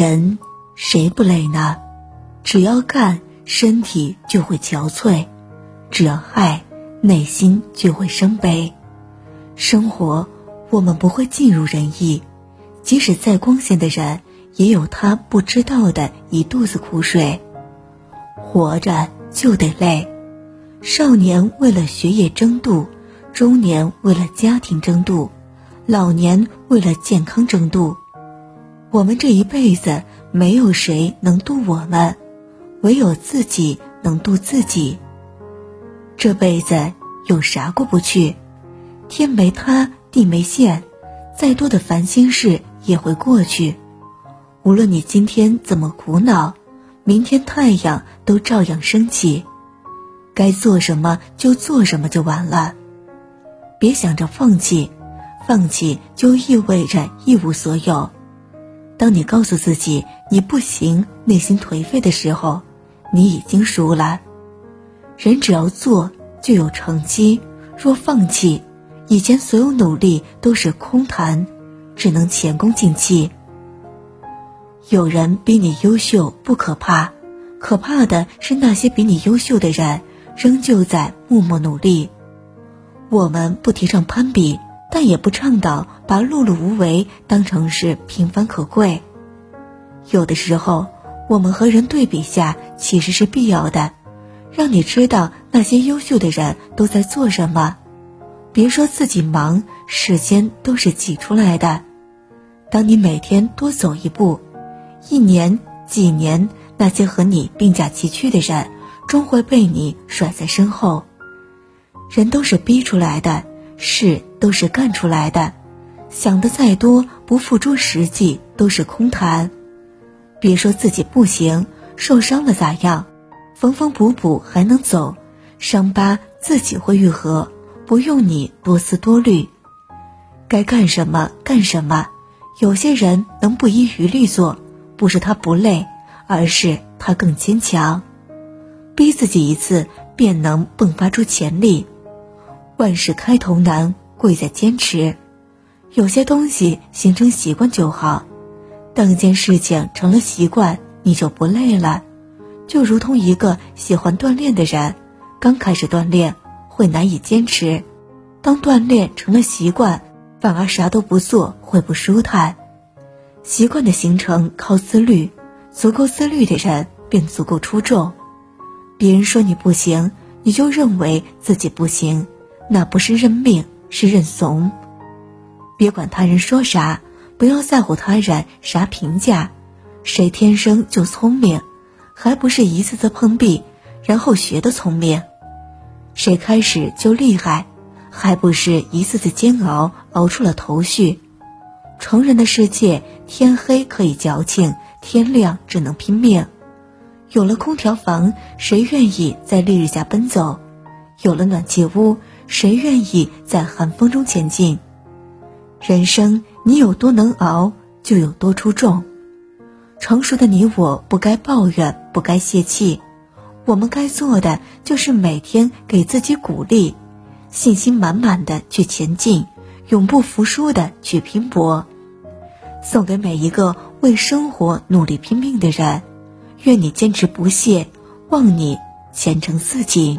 人谁不累呢？只要干，身体就会憔悴；只要爱，内心就会生悲。生活，我们不会尽如人意，即使再光鲜的人，也有他不知道的一肚子苦水。活着就得累，少年为了学业争渡，中年为了家庭争渡，老年为了健康争渡。我们这一辈子，没有谁能渡我们，唯有自己能渡自己。这辈子有啥过不去？天没塌，地没陷，再多的烦心事也会过去。无论你今天怎么苦恼，明天太阳都照样升起。该做什么就做什么就完了，别想着放弃，放弃就意味着一无所有。当你告诉自己你不行，内心颓废的时候，你已经输了。人只要做就有成绩，若放弃，以前所有努力都是空谈，只能前功尽弃。有人比你优秀不可怕，可怕的是那些比你优秀的人仍旧在默默努力。我们不提倡攀比。但也不倡导把碌碌无为当成是平凡可贵。有的时候，我们和人对比下其实是必要的，让你知道那些优秀的人都在做什么。别说自己忙，时间都是挤出来的。当你每天多走一步，一年、几年，那些和你并驾齐驱的人，终会被你甩在身后。人都是逼出来的。事都是干出来的，想的再多，不付诸实际都是空谈。别说自己不行，受伤了咋样？缝缝补补还能走，伤疤自己会愈合，不用你多思多虑。该干什么干什么。有些人能不遗余力做，不是他不累，而是他更坚强。逼自己一次，便能迸发出潜力。万事开头难，贵在坚持。有些东西形成习惯就好。当一件事情成了习惯，你就不累了。就如同一个喜欢锻炼的人，刚开始锻炼会难以坚持，当锻炼成了习惯，反而啥都不做会不舒坦。习惯的形成靠自律，足够自律的人便足够出众。别人说你不行，你就认为自己不行。那不是认命，是认怂。别管他人说啥，不要在乎他人啥评价。谁天生就聪明，还不是一次次碰壁，然后学的聪明？谁开始就厉害，还不是一次次煎熬熬出了头绪？成人的世界，天黑可以矫情，天亮只能拼命。有了空调房，谁愿意在烈日下奔走？有了暖气屋。谁愿意在寒风中前进？人生你有多能熬，就有多出众。成熟的你我不该抱怨，不该泄气。我们该做的就是每天给自己鼓励，信心满满的去前进，永不服输的去拼搏。送给每一个为生活努力拼命的人，愿你坚持不懈，望你前程似锦。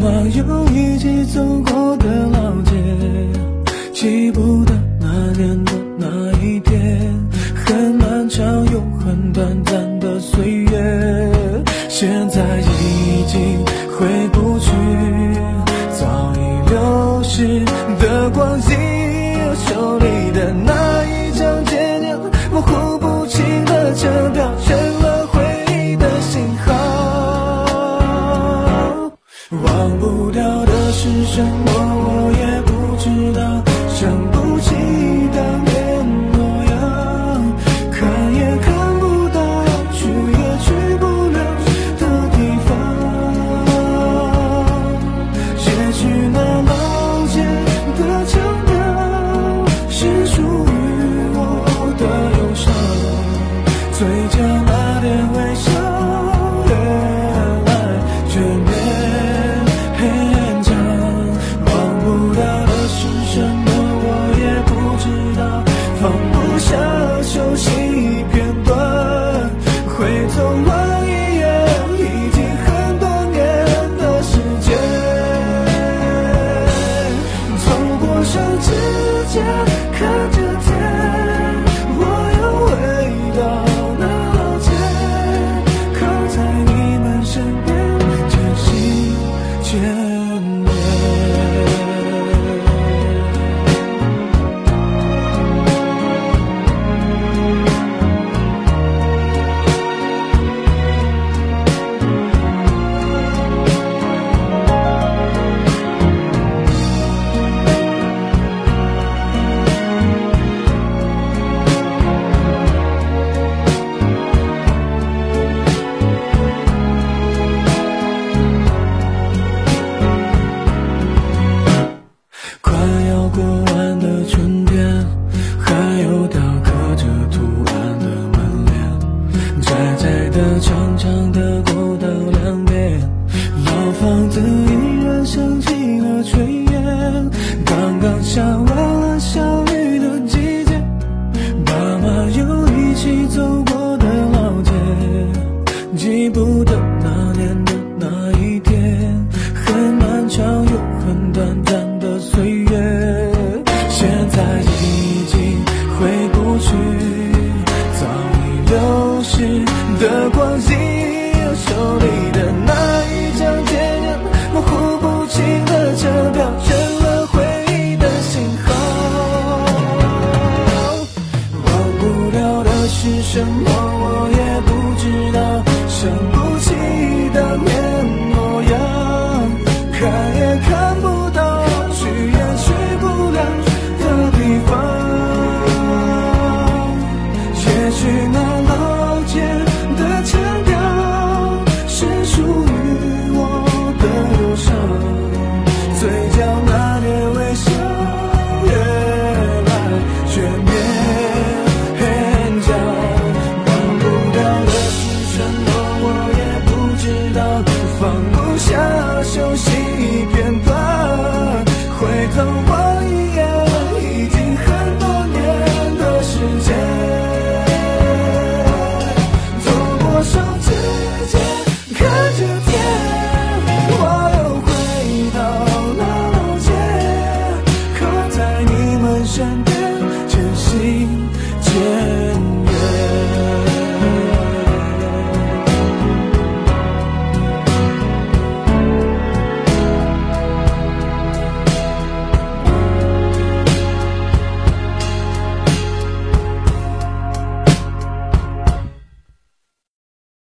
们又一起走过的老街，记不得那年的那一天，很漫长又很短暂的岁月，现在已经回不去，早已流逝的光阴，手里的那。休息。房子依然升起了炊烟刚刚下